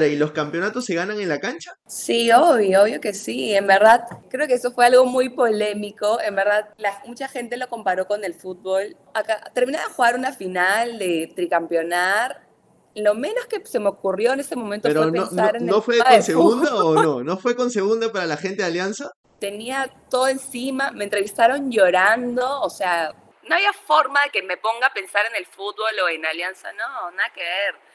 ¿y los campeonatos se ganan en la cancha? Sí, obvio, obvio que sí. En verdad, creo que eso fue algo muy polémico. En verdad, mucha gente lo comparó con el fútbol. Acá, terminé de jugar una final de tricampeonar. Lo menos que se me ocurrió en ese momento fue no, pensar en el ¿No fue con segunda o no? ¿No fue con segunda para la gente de Alianza? Tenía todo encima, me entrevistaron llorando, o sea, no había forma de que me ponga a pensar en el fútbol o en Alianza, no, nada que ver.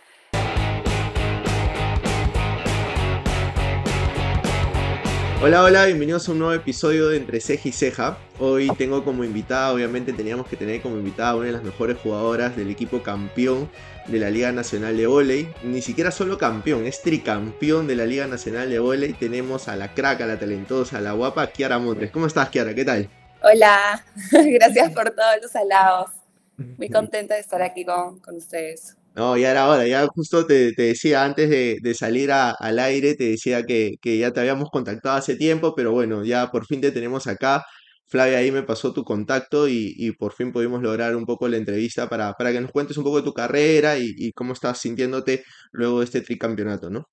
Hola, hola, bienvenidos a un nuevo episodio de Entre Ceja y Ceja. Hoy tengo como invitada, obviamente teníamos que tener como invitada a una de las mejores jugadoras del equipo campeón de la Liga Nacional de Voley. Ni siquiera solo campeón, es tricampeón de la Liga Nacional de Voley. Tenemos a la crack, a la talentosa, a la guapa Kiara Montes. ¿Cómo estás, Kiara? ¿Qué tal? Hola, gracias por todos los halagos. Muy contenta de estar aquí con, con ustedes. No, ya era hora, ya justo te, decía antes de, salir al aire, te decía que, ya te habíamos contactado hace tiempo, pero bueno, ya por fin te tenemos acá. Flavia ahí me pasó tu contacto y, por fin pudimos lograr un poco la entrevista para, para que nos cuentes un poco de tu carrera y, cómo estás sintiéndote luego de este tricampeonato, ¿no?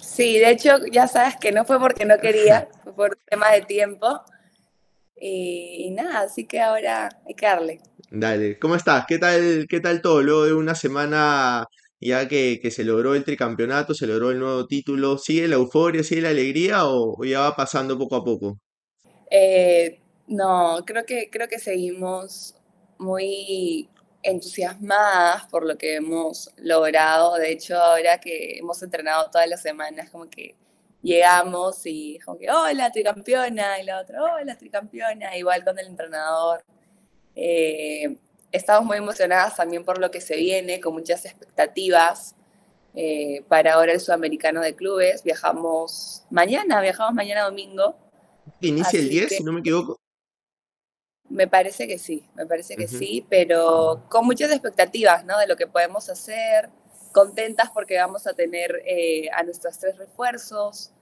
Sí, de hecho ya sabes que no fue porque no quería, fue por tema de tiempo. Y, nada, así que ahora hay que darle. Dale, ¿cómo estás? ¿Qué tal, qué tal todo? Luego de una semana ya que, se logró el tricampeonato, se logró el nuevo título, ¿sigue la euforia, sigue la alegría o, ya va pasando poco a poco? Eh, no, creo que, creo que seguimos muy entusiasmadas por lo que hemos logrado. De hecho, ahora que hemos entrenado todas las semanas, como que llegamos y como que, hola, tricampeona, y la otra, hola, tricampeona, igual con el entrenador. Eh, estamos muy emocionadas también por lo que se viene, con muchas expectativas eh, para ahora el sudamericano de clubes. Viajamos mañana, viajamos mañana domingo. Inicia el 10, si no me equivoco. Me parece que sí, me parece que sí, pero con muchas expectativas, ¿no? De lo que podemos hacer, contentas porque vamos a tener eh, a nuestros tres refuerzos.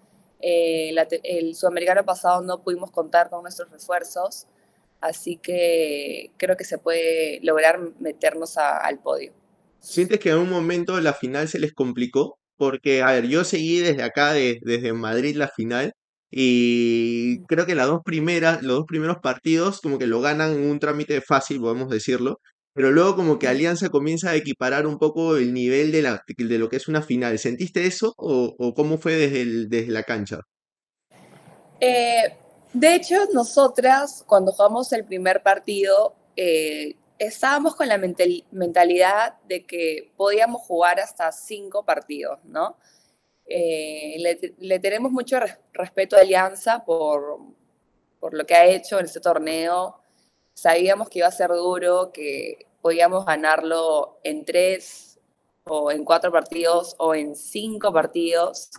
El sudamericano pasado no pudimos contar con nuestros refuerzos, Así que creo que se puede lograr meternos al podio. ¿Sientes que en un momento la final se les complicó? Porque, a ver, yo seguí desde acá, desde Madrid, la final, y creo que las dos primeras, los dos primeros partidos como que lo ganan en un trámite fácil, podemos decirlo, pero luego como que Alianza comienza a equiparar un poco el nivel de, lo que es una final. ¿Sentiste eso o, cómo fue desde, desde la cancha? Eh, de hecho, nosotras, cuando jugamos el primer partido, eh, estábamos con la mentalidad de que podíamos jugar hasta cinco partidos, ¿no? Eh, le, tenemos mucho respeto a Alianza por, por lo que ha hecho en este torneo. Sabíamos que iba a ser duro, que podíamos ganarlo en tres o en cuatro partidos o en cinco partidos.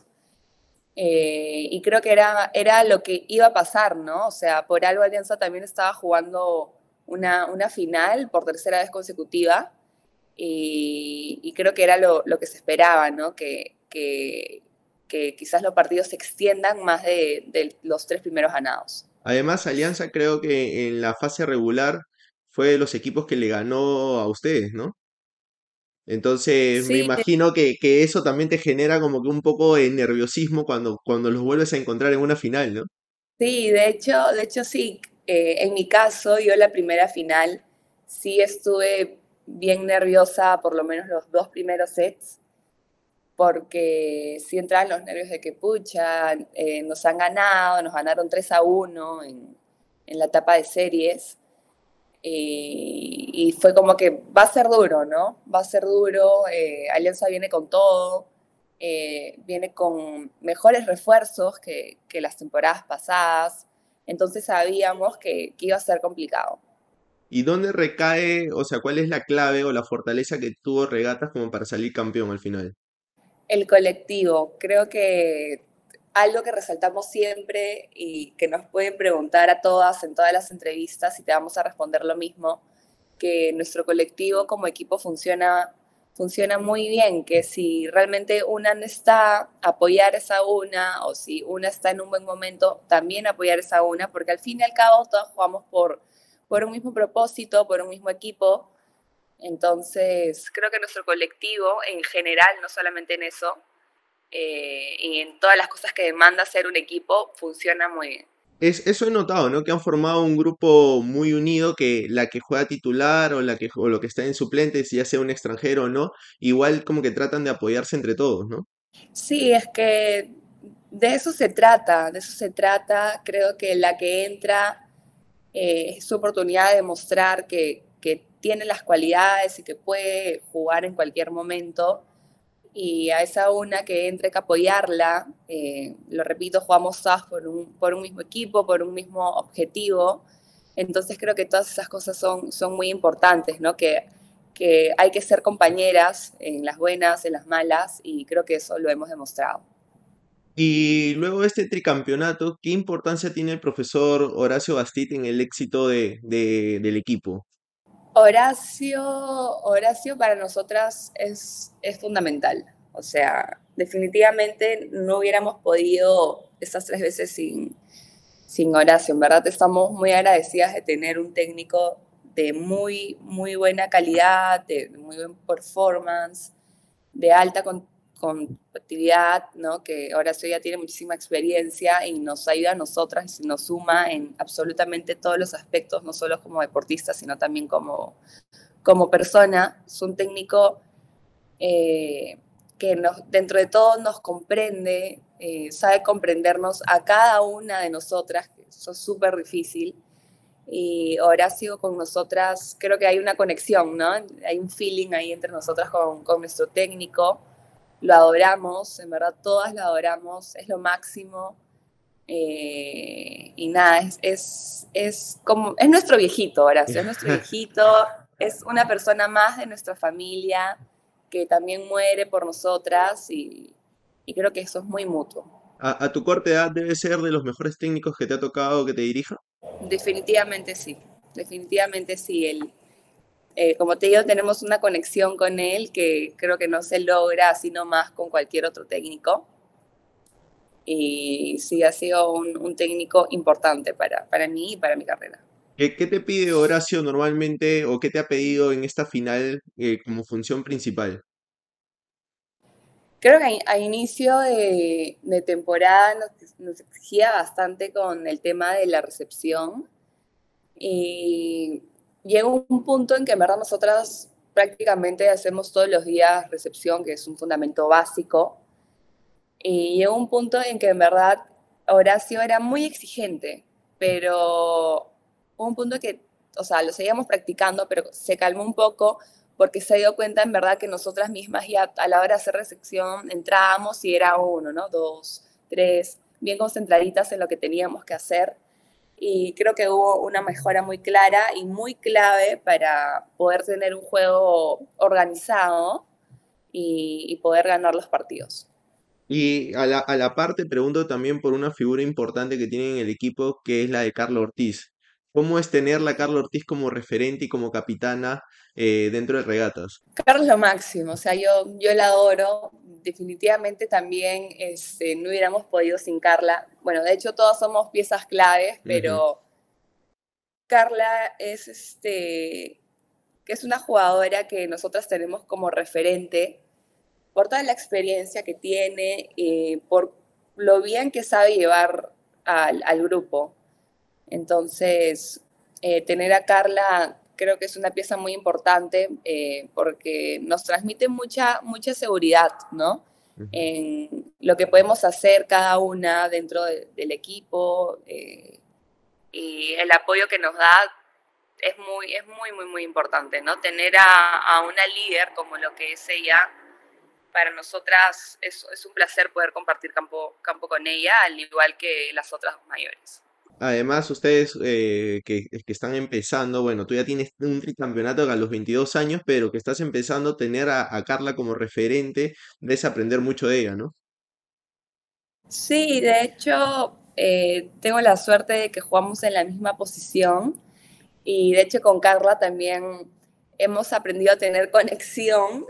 Eh, y creo que era, era lo que iba a pasar, ¿no? O sea, por algo Alianza también estaba jugando una, una final por tercera vez consecutiva y, creo que era lo, lo, que se esperaba, ¿no? Que, que, que, quizás los partidos se extiendan más de, de los tres primeros ganados. Además, Alianza creo que en la fase regular fue de los equipos que le ganó a ustedes, ¿no? Entonces me imagino que, eso también te genera como que un poco de nerviosismo cuando, cuando los vuelves a encontrar en una final, ¿no? Sí, de hecho, de hecho sí. Eh, en mi caso, yo la primera final sí estuve bien nerviosa, por lo menos los dos primeros sets, porque sí entraban los nervios de que, pucha, eh, nos han ganado, nos ganaron 3 a 1 en, en la etapa de series y, fue como que va a ser duro, ¿no? Va a ser duro, eh, Alianza viene con todo, eh, viene con mejores refuerzos que, las temporadas pasadas, entonces sabíamos que, iba a ser complicado. ¿Y dónde recae, o sea, cuál es la clave o la fortaleza que tuvo Regatas como para salir campeón al final? El colectivo. Creo que algo que resaltamos siempre y que nos pueden preguntar a todas en todas las entrevistas y te vamos a responder lo mismo, que nuestro colectivo como equipo funciona, funciona muy bien, que si realmente una no está, apoyar esa una, o si una está en un buen momento, también apoyar esa una, porque al fin y al cabo todos jugamos por, por un mismo propósito, por un mismo equipo. Entonces, creo que nuestro colectivo en general, no solamente en eso, eh, y en todas las cosas que demanda ser un equipo, funciona muy bien. Es, eso he notado, ¿no? Que han formado un grupo muy unido, que la que juega titular o, la que, o lo que está en suplentes, ya sea un extranjero o no, igual como que tratan de apoyarse entre todos, ¿no? Sí, es que de eso se trata, de eso se trata. Creo que la que entra eh, es su oportunidad de demostrar que, que tiene las cualidades y que puede jugar en cualquier momento y a esa una que entre que apoyarla, eh, lo repito, jugamos todas por un, por un mismo equipo, por un mismo objetivo, entonces creo que todas esas cosas son, son muy importantes, ¿no? Que, que hay que ser compañeras en las buenas, en las malas, y creo que eso lo hemos demostrado. Y luego de este tricampeonato, ¿qué importancia tiene el profesor Horacio Bastit en el éxito de, de, del equipo? Horacio, Horacio para nosotras es, es fundamental. O sea, definitivamente no hubiéramos podido estas tres veces sin, sin Horacio. En verdad estamos muy agradecidas de tener un técnico de muy, muy buena calidad, de muy buen performance, de alta competitividad, ¿no? que Horacio ya tiene muchísima experiencia y nos ayuda a nosotras y nos suma en absolutamente todos los aspectos, no solo como deportista, sino también como, como persona. Es un técnico eh, que dentro de todo nos comprende, eh, sabe comprendernos a cada una de nosotras, eso es súper difícil. Y Horacio con nosotras, creo que hay una conexión, ¿no? Hay un feeling ahí entre nosotras con, con nuestro técnico lo adoramos, en verdad todas lo adoramos, es lo máximo. Eh, y nada, es, es, como, es nuestro viejito, Horacio, es nuestro viejito, es una persona más de nuestra familia que también muere por nosotras y, creo que eso es muy mutuo. ¿A, ¿A, tu corta edad debe ser de los mejores técnicos que te ha tocado que te dirija? Definitivamente sí, definitivamente sí. El, eh, como te digo, tenemos una conexión con él que creo que no se logra así nomás con cualquier otro técnico. Y sí, ha sido un, técnico importante para, para mí y para mi carrera. ¿Qué, te pide Horacio normalmente o qué te ha pedido en esta final eh, como función principal? Creo que a, inicio de, temporada nos, nos, exigía bastante con el tema de la recepción. Y llega un punto en que en verdad nosotras prácticamente hacemos todos los días recepción, que es un fundamento básico, y llegó un punto en que en verdad Horacio era muy exigente, pero un punto que, o sea, lo seguíamos practicando, pero se calmó un poco porque se dio cuenta en verdad que nosotras mismas ya a la hora de hacer recepción entrábamos y era uno, ¿no? Dos, tres, bien concentraditas en lo que teníamos que hacer y creo que hubo una mejora muy clara y muy clave para poder tener un juego organizado y, poder ganar los partidos. Y a la, a la parte pregunto también por una figura importante que tiene en el equipo, que es la de Carlos Ortiz. ¿Cómo es tenerla a Carlos Ortiz como referente y como capitana eh, dentro de regatas? Carlos lo máximo, o sea, yo, yo la adoro. Definitivamente también este, no hubiéramos podido sin Carla. Bueno, de hecho todos somos piezas claves, pero Carla es, este, que es una jugadora que nosotras tenemos como referente por toda la experiencia que tiene, eh, por lo bien que sabe llevar al, al grupo. Entonces, eh, tener a Carla creo que es una pieza muy importante eh, porque nos transmite mucha, mucha seguridad, ¿no? En lo que podemos hacer cada una dentro del equipo eh, y el apoyo que nos da es muy, es muy, muy, muy importante, ¿no? Tener a, una líder como lo que es ella, para nosotras es, es un placer poder compartir campo, campo con ella, al igual que las otras mayores. Además, ustedes eh, que, que están empezando, bueno, tú ya tienes un tricampeonato a los 22 años, pero que estás empezando a tener a, Carla como referente, debes aprender mucho de ella, ¿no? Sí, de hecho, eh, tengo la suerte de que jugamos en la misma posición y de hecho con Carla también hemos aprendido a tener conexión.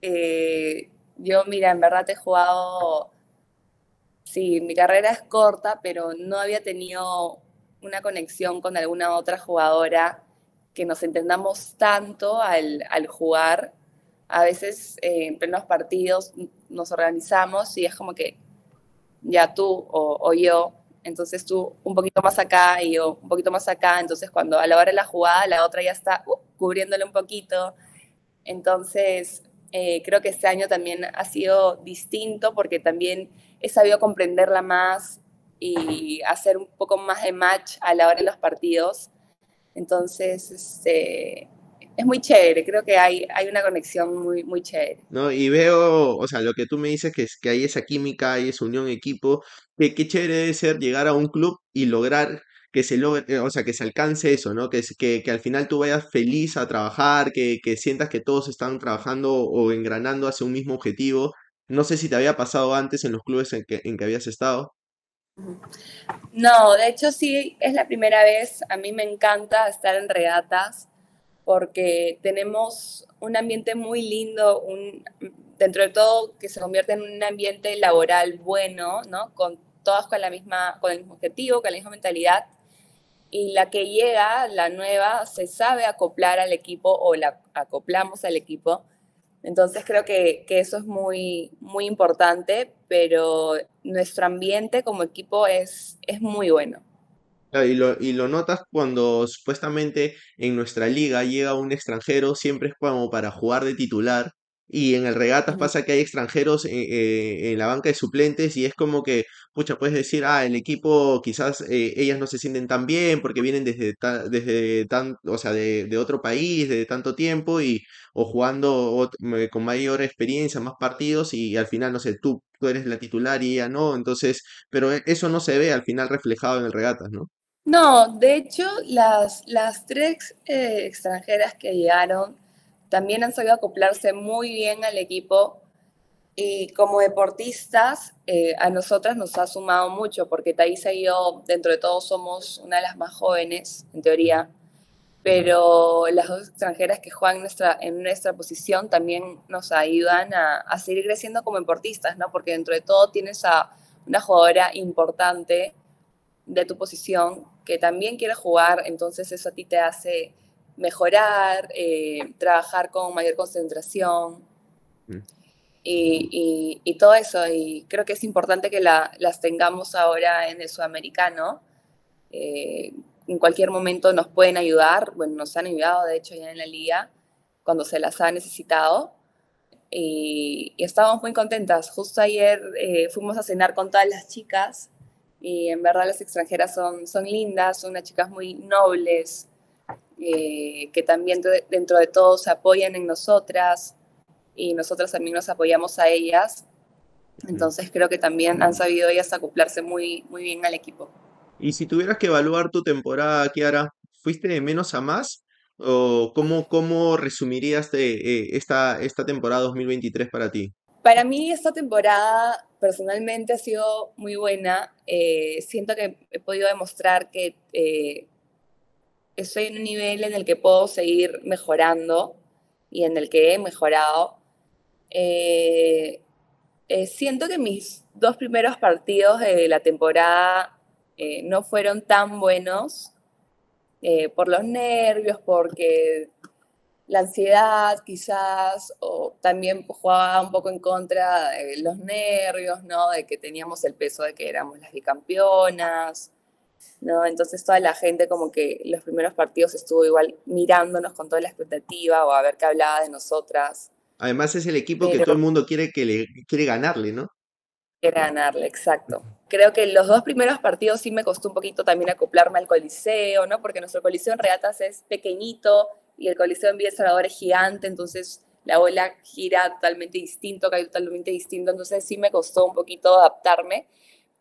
Eh, yo, mira, en verdad he jugado Sí, mi carrera es corta, pero no había tenido una conexión con alguna otra jugadora que nos entendamos tanto al, jugar. A veces eh, en plenos partidos nos organizamos y es como que ya tú o, yo, entonces tú un poquito más acá y yo un poquito más acá, entonces cuando a la hora de la jugada la otra ya está uh, cubriéndole un poquito. Entonces eh, creo que este año también ha sido distinto porque también he sabido comprenderla más y hacer un poco más de match a la hora de los partidos. Entonces, este, es muy chévere, creo que hay, hay una conexión muy, muy chévere. No, y veo, o sea, lo que tú me dices que es que hay esa química, hay esa unión equipo, que qué chévere debe ser llegar a un club y lograr que se logre, eh, o sea, que se alcance eso, ¿no? Que, que, que al final tú vayas feliz a trabajar, que, que sientas que todos están trabajando o engranando hacia un mismo objetivo. No sé si te había pasado antes en los clubes en que, en que habías estado. No, de hecho sí, es la primera vez. A mí me encanta estar en regatas porque tenemos un ambiente muy lindo, un, dentro de todo que se convierte en un ambiente laboral bueno, ¿no? Con todas con la misma, con el mismo objetivo, con la misma mentalidad. Y la que llega, la nueva, se sabe acoplar al equipo o la acoplamos al equipo. Entonces creo que, que eso es muy, muy importante, pero nuestro ambiente como equipo es, es muy bueno. Y lo, y lo notas cuando supuestamente en nuestra liga llega un extranjero, siempre es como para jugar de titular. Y en el regatas pasa que hay extranjeros en, eh, en la banca de suplentes y es como que, pucha, puedes decir, ah, el equipo quizás eh, ellas no se sienten tan bien porque vienen desde, ta- desde tan, o sea, de, de otro país, de tanto tiempo y o jugando con mayor experiencia, más partidos y al final, no sé, tú, tú eres la titular y ella no, entonces, pero e- eso no se ve al final reflejado en el regatas, ¿no? No, de hecho, las, las tres eh, extranjeras que llegaron también han sabido acoplarse muy bien al equipo y como deportistas eh, a nosotras nos ha sumado mucho porque Thaisa y yo, dentro de todo, somos una de las más jóvenes, en teoría, pero las dos extranjeras que juegan nuestra, en nuestra posición también nos ayudan a, a seguir creciendo como deportistas, ¿no? Porque dentro de todo tienes a una jugadora importante de tu posición que también quiere jugar, entonces eso a ti te hace mejorar, eh, trabajar con mayor concentración Mm. y, y- y todo eso. Y creo que es importante que la- las tengamos ahora en el sudamericano. Eh, en cualquier momento nos pueden ayudar, bueno, nos han ayudado de hecho ya en la liga cuando se las ha necesitado. Y, y estábamos muy contentas. Justo ayer eh, fuimos a cenar con todas las chicas y en verdad las extranjeras son, son lindas, son unas chicas muy nobles, eh, que también de- dentro de todo se apoyan en nosotras y nosotras también nos apoyamos a ellas. Entonces creo que también han sabido ellas acoplarse muy, muy bien al equipo. Y si tuvieras que evaluar tu temporada, Kiara, ¿fuiste de menos a más? ¿O cómo, cómo resumirías de, eh, esta, esta temporada 2023 para ti? Para mí esta temporada personalmente ha sido muy buena. Eh, siento que he podido demostrar que eh, estoy en un nivel en el que puedo seguir mejorando y en el que he mejorado. Eh, eh, siento que mis dos primeros partidos de la temporada eh, no fueron tan buenos por los nervios, porque la ansiedad quizás, o también jugaba un poco en contra de los nervios, ¿no? De que teníamos el peso de que éramos las bicampeonas, ¿no? Entonces toda la gente como que los primeros partidos estuvo igual mirándonos con toda la expectativa o a ver qué hablaba de nosotras. Además es el equipo que todo el mundo quiere que le quiere ganarle, ¿no? Era ganarle, exacto. Creo que los dos primeros partidos sí me costó un poquito también acoplarme al coliseo, ¿no? Porque nuestro coliseo en regatas es pequeñito y el coliseo en Villa Salvador es gigante, entonces la bola gira totalmente distinto, cae totalmente distinto, entonces sí me costó un poquito adaptarme.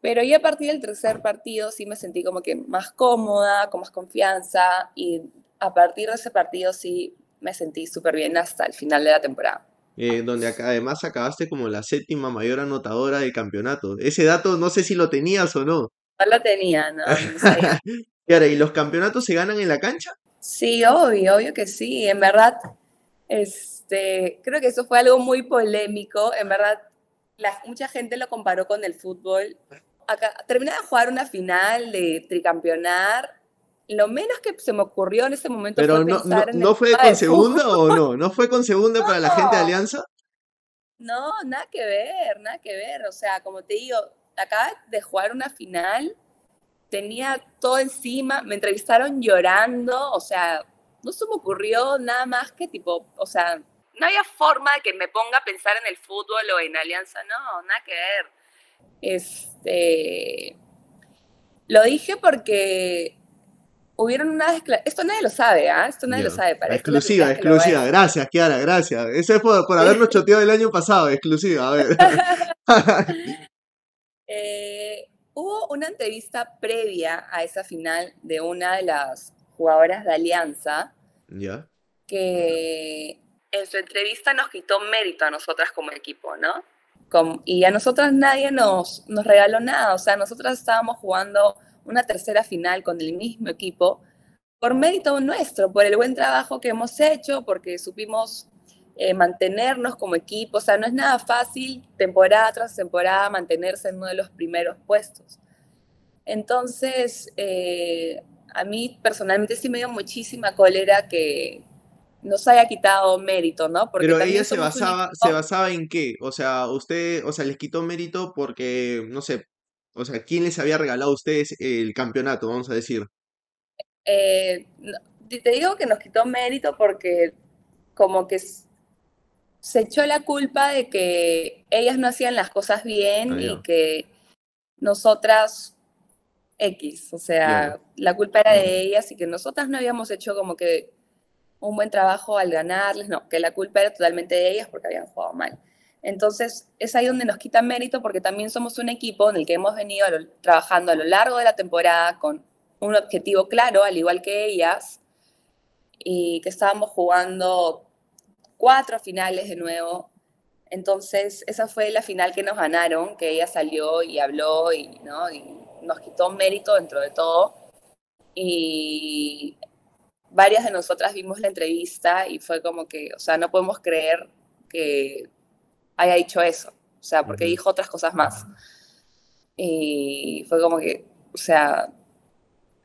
Pero ya a partir del tercer partido sí me sentí como que más cómoda, con más confianza y a partir de ese partido sí me sentí súper bien hasta el final de la temporada. Eh, donde acá, además acabaste como la séptima mayor anotadora del campeonato. Ese dato no sé si lo tenías o no. No lo tenía, no. Kiara, ¿y los campeonatos se ganan en la cancha? Sí, obvio, obvio que sí. En verdad, este, creo que eso fue algo muy polémico. En verdad, la- mucha gente lo comparó con el fútbol. Acá, terminé de jugar una final de tricampeonar. Lo menos que se me ocurrió en ese momento Pero fue no, no, pensar en el ¿no fue con segunda o no? ¿No fue con segunda para la gente de Alianza? No, nada que ver, nada que ver. O sea, como te digo, acaba de jugar una final, tenía todo encima, me entrevistaron llorando, o sea, no se me ocurrió nada más que tipo, o sea, no había forma de que me ponga a pensar en el fútbol o en Alianza, no, nada que ver. Este, lo dije porque hubieron una Esto nadie lo sabe, ¿ah? Esto nadie lo sabe. Para exclusiva, exclusiva. Gracias, Kiara, gracias. Eso es por, habernos choteado el año pasado, exclusiva. A ver. Eh, hubo una entrevista previa a esa final de una de las jugadoras de Alianza. Ya. Que en su entrevista nos quitó mérito a nosotras como equipo, ¿no? Y a nosotras nadie nos, nos regaló nada. O sea, nosotras estábamos jugando una tercera final con el mismo equipo por mérito nuestro, por el buen trabajo que hemos hecho, porque supimos eh, mantenernos como equipo. O sea, no es nada fácil temporada tras temporada mantenerse en uno de los primeros puestos. Entonces, eh, a mí personalmente sí me dio muchísima cólera que nos haya quitado mérito, ¿no? Porque Pero ella se basaba, se basaba en qué? O sea, usted, o sea, les quitó mérito porque, no sé, o sea, ¿quién les había regalado a ustedes el campeonato, vamos a decir? Eh, te digo que nos quitó mérito porque como que se echó la culpa de que ellas no hacían las cosas bien ah, y que nosotras X, o sea, la culpa era de ellas y que nosotras no habíamos hecho como que un buen trabajo al ganarles, no, que la culpa era totalmente de ellas porque habían jugado mal. Entonces, es ahí donde nos quitan mérito porque también somos un equipo en el que hemos venido trabajando a lo largo de la temporada con un objetivo claro, al igual que ellas, y que estábamos jugando cuatro finales de nuevo. Entonces, esa fue la final que nos ganaron, que ella salió y habló y, ¿no? y nos quitó mérito dentro de todo. Y varias de nosotras vimos la entrevista y fue como que, o sea, no podemos creer que haya dicho eso, o sea, porque dijo otras cosas más. Y fue como que, o sea...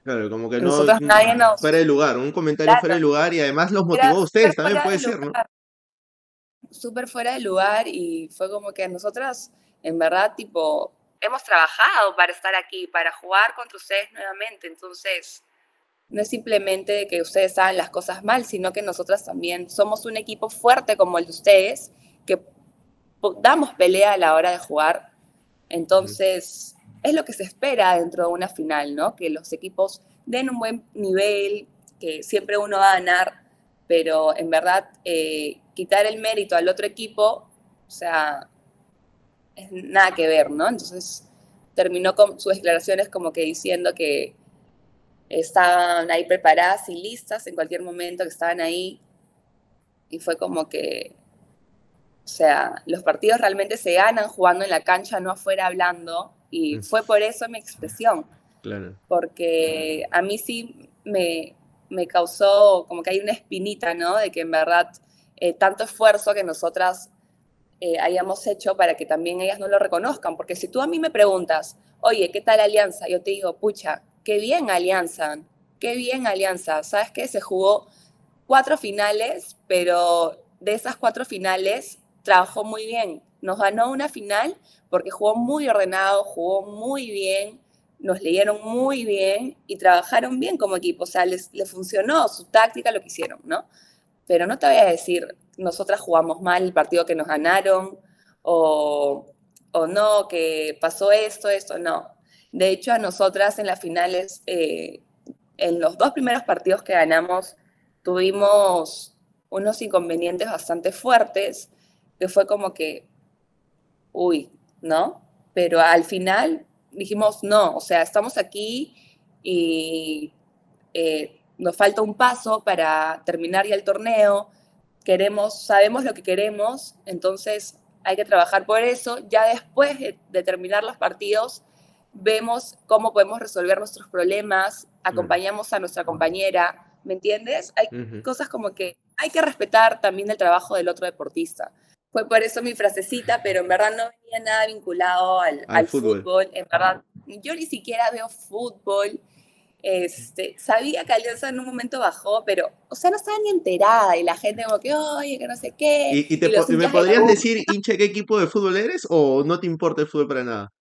Claro, como que no, nadie nos... fuera de lugar, un comentario fuera de lugar y además los motivó a ustedes, también puede ser, ¿no? Súper fuera de lugar y fue como que nosotras, en verdad, tipo, hemos trabajado para estar aquí, para jugar contra ustedes nuevamente, entonces no es simplemente que ustedes hagan las cosas mal, sino que nosotras también somos un equipo fuerte como el de ustedes, que damos pelea a la hora de jugar. Entonces, es lo que se espera dentro de una final, ¿no? Que los equipos den un buen nivel, que siempre uno va a ganar, pero en verdad eh, quitar el mérito al otro equipo, o sea, es nada que ver, ¿no? Entonces terminó con sus declaraciones como que diciendo que estaban ahí preparadas y listas en cualquier momento, que estaban ahí. Y fue como que o sea, los partidos realmente se ganan jugando en la cancha, no afuera hablando. Y mm. fue por eso mi expresión. Claro. Porque a mí sí me, me causó como que hay una espinita, ¿no? De que en verdad eh, tanto esfuerzo que nosotras eh, hayamos hecho para que también ellas no lo reconozcan. Porque si tú a mí me preguntas, oye, ¿qué tal Alianza? Yo te digo, pucha, qué bien Alianza, qué bien Alianza. ¿Sabes qué? Se jugó cuatro finales, pero de esas cuatro finales, trabajó muy bien. Nos ganó una final porque jugó muy ordenado, jugó muy bien, nos leyeron muy bien y trabajaron bien como equipo. O sea, les, funcionó su táctica, lo que hicieron, ¿no? Pero no te voy a decir, nosotras jugamos mal el partido que nos ganaron o, o no, que pasó esto, esto, no. De hecho, a nosotras en las finales, eh, en los dos primeros partidos que ganamos, tuvimos unos inconvenientes bastante fuertes que fue como que, uy, ¿no? Pero al final dijimos, no, o sea, estamos aquí y eh, nos falta un paso para terminar ya el torneo, queremos, sabemos lo que queremos, entonces hay que trabajar por eso. Ya después de, terminar los partidos, vemos cómo podemos resolver nuestros problemas, acompañamos a nuestra compañera, ¿me entiendes? Hay cosas como que hay que respetar también el trabajo del otro deportista fue por eso mi frasecita, pero en verdad no venía nada vinculado al, fútbol. En verdad, yo ni siquiera veo fútbol Este, sabía que Alianza en un momento bajó, pero, o sea, no estaba ni enterada y la gente como que, oye, que no sé qué. ¿Y, me podrías decir, hincha, qué equipo de fútbol eres o no te importa el fútbol para nada?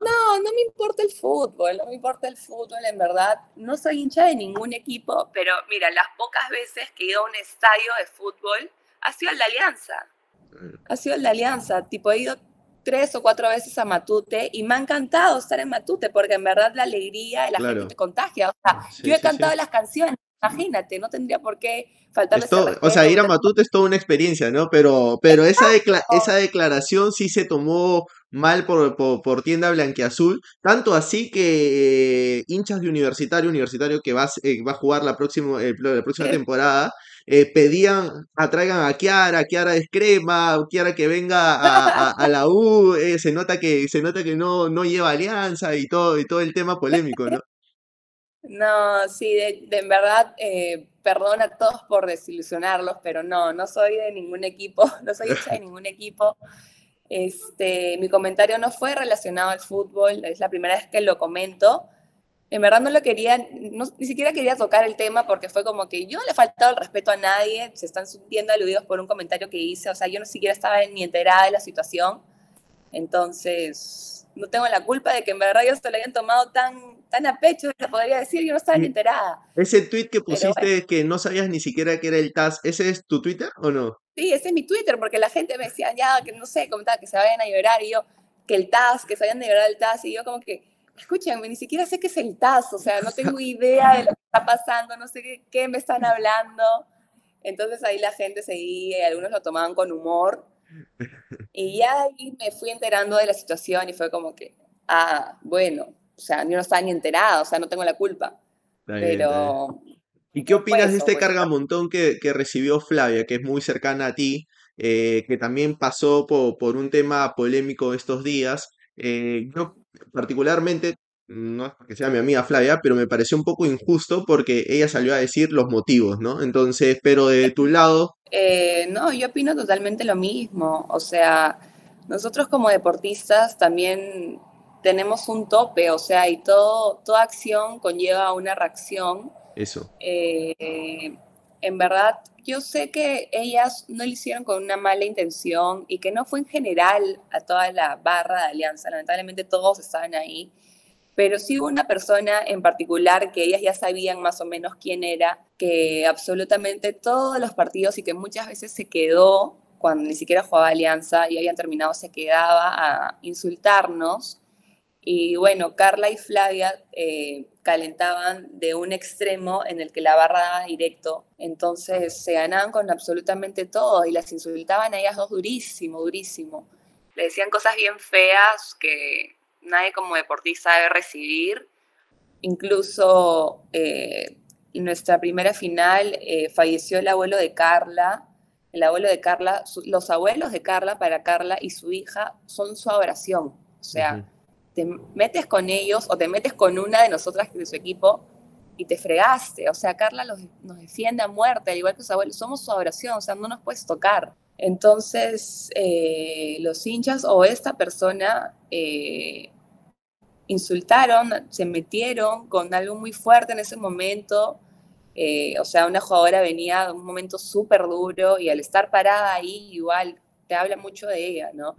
No, no me importa el fútbol, no me importa el fútbol, en verdad. No soy hincha de ningún equipo, pero mira, las pocas veces que he ido a un estadio de fútbol ha sido el de Alianza. Ha sido el de Alianza. Tipo, he ido tres o cuatro veces a Matute y me ha encantado estar en Matute porque en verdad la alegría la gente te contagia. O sea, yo he cantado las canciones, imagínate, no tendría por qué faltar O sea, ir a Matute es toda una experiencia, ¿no? Pero, pero esa, esa declaración sí se tomó mal por, por, tienda blanqueazul, tanto así que eh, hinchas de universitario, universitario que va, eh, va a jugar la próxima, la próxima temporada, eh, pedían, atraigan a Kiara, Kiara es crema, Kiara que venga a, la U, se nota que, se nota que no, no lleva alianza y todo, y todo el tema polémico, ¿no? No, sí, de, en verdad, eh, perdón a todos por desilusionarlos, pero no, no soy de ningún equipo, no soy hecha de ningún equipo. Este, mi comentario no fue relacionado al fútbol, es la primera vez que lo comento. En verdad no lo quería, ni siquiera quería tocar el tema porque fue como que yo no le he faltado el respeto a nadie, se están sintiendo aludidos por un comentario que hice, o sea, yo no siquiera estaba ni enterada de la situación. Entonces, no tengo la culpa de que en verdad ellos se lo hayan tomado tan, tan a pecho, se podría decir, yo no estaba ni enterada. Ese tweet que pusiste que no sabías ni siquiera que era el TAS, ¿ese es tu Twitter o no? Sí, ese es mi Twitter, porque la gente me decía, ya, que no sé, comentaba que se vayan a llorar, y yo, que el TAS, que se vayan a llorar el TAS, y yo como que, escúchenme, ni siquiera sé qué es el TAS, o sea, no tengo idea de lo que está pasando, no sé qué, qué me están hablando. Entonces ahí la gente seguía y algunos lo tomaban con humor. Y ya ahí me fui enterando de la situación y fue como que, ah, bueno, o sea, yo no estaba ni enterada, o sea, no tengo la culpa. pero... ¿Y qué opinas de este cargamontón que, que recibió Flavia, que es muy cercana a ti, eh, que también pasó por, por, un tema polémico estos días? Eh, yo particularmente, no es porque sea mi amiga Flavia, pero me pareció un poco injusto porque ella salió a decir los motivos, ¿no? Entonces, pero de tu lado... Eh, no, yo opino totalmente lo mismo. O sea, nosotros como deportistas también tenemos un tope, o sea, y todo, toda acción conlleva una reacción. Eso. Eh, en verdad, yo sé que ellas no lo hicieron con una mala intención y que no fue en general a toda la barra de Alianza, lamentablemente todos estaban ahí, pero sí hubo una persona en particular que ellas ya sabían más o menos quién era, que absolutamente todos los partidos y que muchas veces se quedó cuando ni siquiera jugaba Alianza y habían terminado, se quedaba a insultarnos. Y bueno, Carla y Flavia eh, calentaban de un extremo en el que la barra daba directo, entonces se ganaban con absolutamente todo y las insultaban a ellas dos durísimo, durísimo. Le decían cosas bien feas que nadie como deportista debe recibir. Incluso eh, en nuestra primera final eh, falleció el abuelo de Carla. El abuelo de Carla, los abuelos de Carla para Carla y su hija son su adoración. O sea, te metes con ellos o te metes con una de nosotras de su equipo y te fregaste. O sea, Carla nos defiende a muerte, al igual que sus abuelos. Somos su adoración, o sea, no nos puedes tocar. Entonces, eh, los hinchas o esta persona insultaron, se metieron con algo muy fuerte en ese momento. Eh, o sea, una jugadora venía de un momento súper duro y al estar parada ahí, igual te habla mucho de ella, ¿no?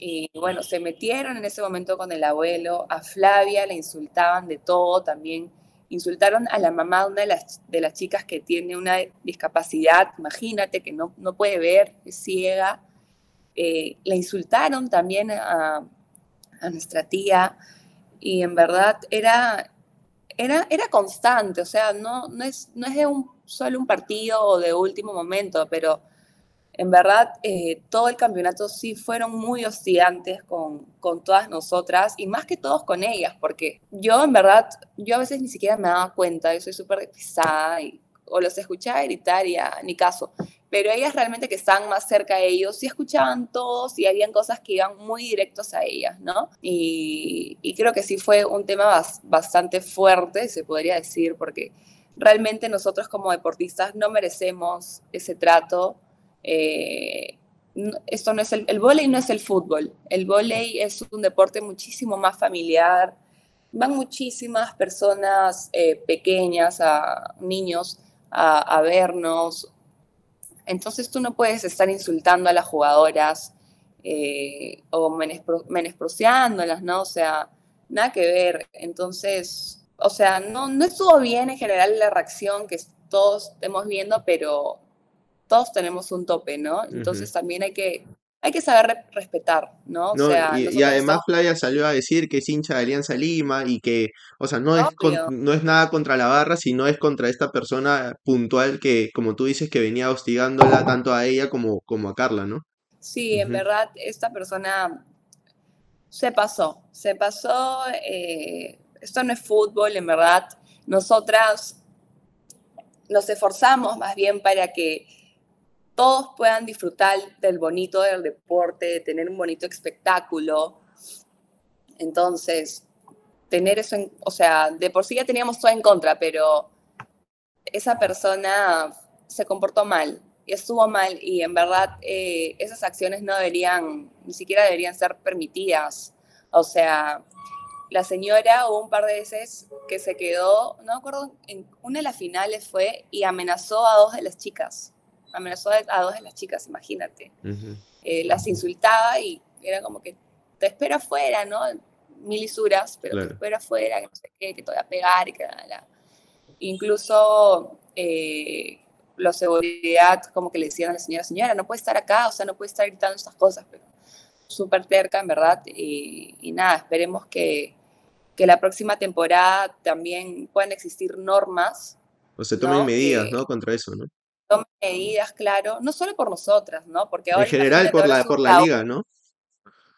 Y bueno, se metieron en ese momento con el abuelo, a Flavia le insultaban de todo también. Insultaron a la mamá de una de las, de las chicas que tiene una discapacidad, imagínate que no, no puede ver, es ciega. Eh, le insultaron también a, a nuestra tía y en verdad era, era, era constante, o sea, no, no, es, no es de un, solo un partido o de último momento, pero en verdad eh, todo el campeonato sí fueron muy hostigantes con, con, todas nosotras y más que todos con ellas, porque yo en verdad, yo a veces ni siquiera me daba cuenta, yo soy súper pisada y o los escuchaba gritar y a ni caso. Pero ellas realmente que estaban más cerca de ellos, sí escuchaban todos y habían cosas que iban muy directos a ellas, ¿no? Y, creo que sí fue un tema bastante fuerte, se podría decir, porque realmente nosotros como deportistas no merecemos ese trato. Eh, esto no es el, el no es el fútbol. El vóley es un deporte muchísimo más familiar, van muchísimas personas eh, pequeñas, a niños, a, vernos. Entonces tú no puedes estar insultando a las jugadoras eh, o menospreciándolas, ¿no? O sea, nada que ver. Entonces, o sea, no, no estuvo bien en general la reacción que todos estemos viendo, pero todos tenemos un tope, ¿no? Entonces también hay que hay que saber respetar, ¿no? y, además Playa salió a decir que es hincha de Alianza Lima y que, o sea, no es, no es nada contra la barra, sino es contra esta persona puntual que, como tú dices, que venía hostigándola tanto a ella como, como a Carla, ¿no? Sí, en verdad, esta persona se pasó, se pasó, eh, esto no es fútbol, en verdad, nosotras nos esforzamos más bien para que todos puedan disfrutar del bonito del deporte, de tener un bonito espectáculo. Entonces, tener eso, o sea, de por sí ya teníamos todo en contra, pero esa persona se comportó mal y estuvo mal y en verdad eh, esas acciones no deberían, ni siquiera deberían ser permitidas. O sea, la señora hubo un par de veces que se quedó, no me acuerdo, en una de las finales fue y amenazó a dos de las chicas amenazó a dos de las chicas, imagínate. Eh, las insultaba y era como que te espero afuera, ¿no? Mil lisuras, pero te espero afuera, que no sé qué, que te voy a pegar y que nada. Incluso eh, los seguridad como que le decían a la señora, señora, no puede estar acá, o sea, no puede estar gritando estas cosas, pero súper terca, en verdad. Y, y nada, esperemos que, que, la próxima temporada también puedan existir normas. O se tomen medidas, ¿no? Contra eso, ¿no? Tomen medidas, claro, no solo por nosotras, ¿no? Porque ahora en general por la, por la liga, ¿no?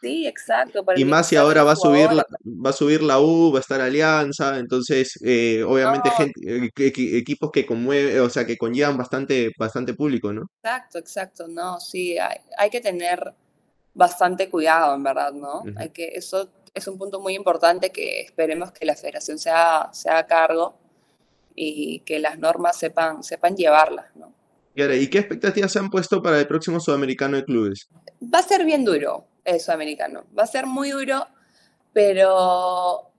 Sí, exacto. Y más si ahora va a subir la, va a subir la U, va a estar Alianza, entonces eh, obviamente gente, eh, equipos que conmueven, o sea, que conllevan bastante, bastante público, ¿no? Exacto, exacto, no, sí, hay, hay que tener bastante cuidado, en verdad, ¿no? Hay que, eso es un punto muy importante que esperemos que la federación sea, sea a cargo y que las normas sepan, sepan llevarlas, ¿no? ¿Y qué expectativas se han puesto para el próximo Sudamericano de Clubes? Va a ser bien duro el Sudamericano, va a ser muy duro, pero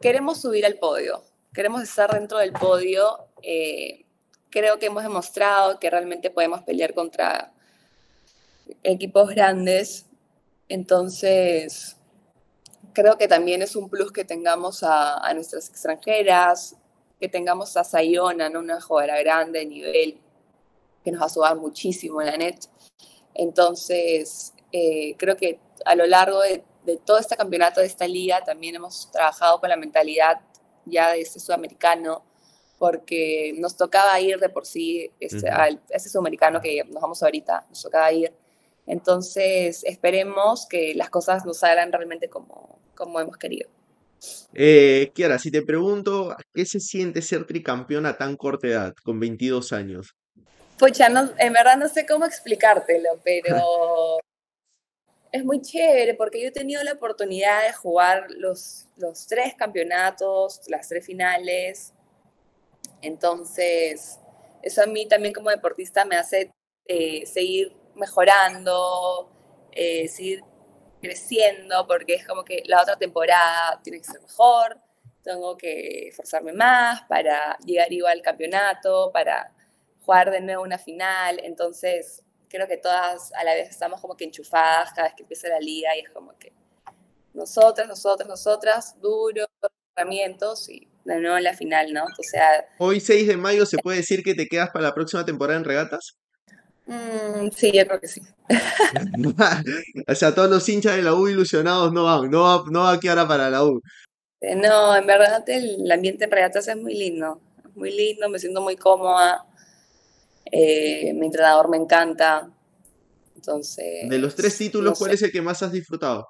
queremos subir al podio, queremos estar dentro del podio. Eh, creo que hemos demostrado que realmente podemos pelear contra equipos grandes, entonces creo que también es un plus que tengamos a, a nuestras extranjeras, que tengamos a Sayona, ¿no? una jugadora grande de nivel, que nos va a sudar muchísimo en la net. Entonces, eh, creo que a lo largo de, todo este campeonato, de esta liga, también hemos trabajado con la mentalidad ya de este sudamericano, porque nos tocaba ir de por sí este, a ese sudamericano que nos vamos ahorita, nos tocaba ir. Entonces, esperemos que las cosas nos salgan realmente como, como hemos querido. Eh, Kiara, si te pregunto, ¿qué se siente ser tricampeona a tan corta edad, con 22 años? Pucha, no, en verdad no sé cómo explicártelo, pero es muy chévere porque yo he tenido la oportunidad de jugar los, los tres campeonatos, las tres finales. Entonces, eso a mí también como deportista me hace eh, seguir mejorando, eh, seguir creciendo, porque es como que la otra temporada tiene que ser mejor, tengo que esforzarme más para llegar igual al campeonato, para jugar de nuevo una final, entonces creo que todas a la vez estamos como que enchufadas cada vez que empieza la liga y es como que nosotras, nosotras, nosotras, duro, herramientas y de nuevo en la final, ¿no? O sea... Hoy 6 de mayo se puede decir que te quedas para la próxima temporada en regatas. Mm, sí, yo creo que sí. o sea, todos los hinchas de la U ilusionados no van, no va, no va a quedar para la U. Eh, no, en verdad el ambiente en regatas es muy lindo, muy lindo, me siento muy cómoda. Eh, mi entrenador me encanta. Entonces. De los tres títulos, ¿cuál es el que más has disfrutado?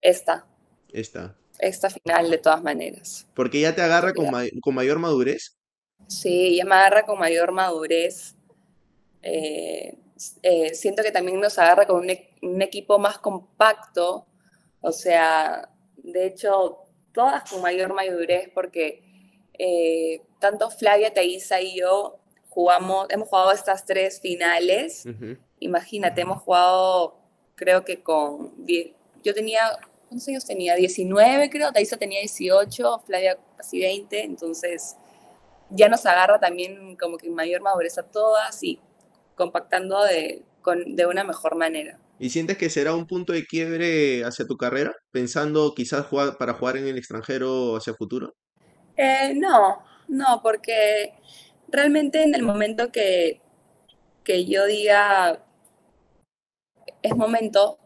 Esta. Esta. Esta final, de todas maneras. Porque ya te agarra con, con, mayor madurez. Sí, ya me agarra con mayor madurez. Eh, eh, siento que también nos agarra con un, e-, un, equipo más compacto. O sea, de hecho, todas con mayor madurez, porque tanto Flavia, Thaisa y yo jugamos, hemos jugado estas tres finales. Imagínate, hemos jugado, creo que con, yo tenía ¿cuántos años tenía? 19 creo, Taisa tenía 18, Flavia casi 20, entonces ya nos agarra también como que mayor madurez a todas y compactando de, con, de una mejor manera. ¿Y sientes que será un punto de quiebre hacia tu carrera, pensando quizás jugar, para jugar en el extranjero hacia futuro? Eh, no, no, porque realmente en el momento que, que yo diga es momento,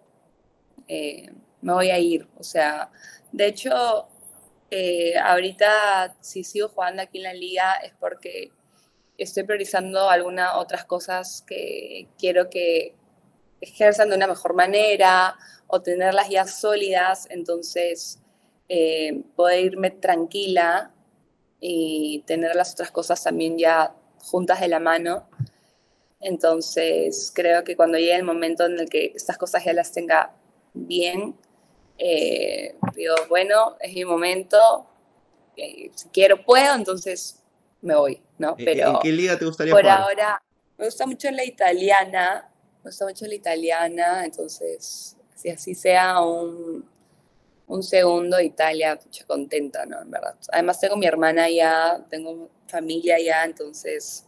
eh, me voy a ir. O sea, de hecho, eh, ahorita si sigo jugando aquí en la liga es porque estoy priorizando algunas otras cosas que quiero que ejerzan de una mejor manera o tenerlas ya sólidas, entonces eh, poder irme tranquila y tener las otras cosas también ya juntas de la mano. Entonces creo que cuando llegue el momento en el que estas cosas ya las tenga bien, eh, digo, bueno, es mi momento, eh, si quiero puedo, entonces me voy, ¿no? Pero ¿En qué liga te gustaría por jugar? ahora me gusta mucho la italiana, me gusta mucho la italiana, entonces si así sea un, un segundo Italia, mucha contenta, ¿no? En verdad. Además tengo mi hermana allá, tengo familia allá, entonces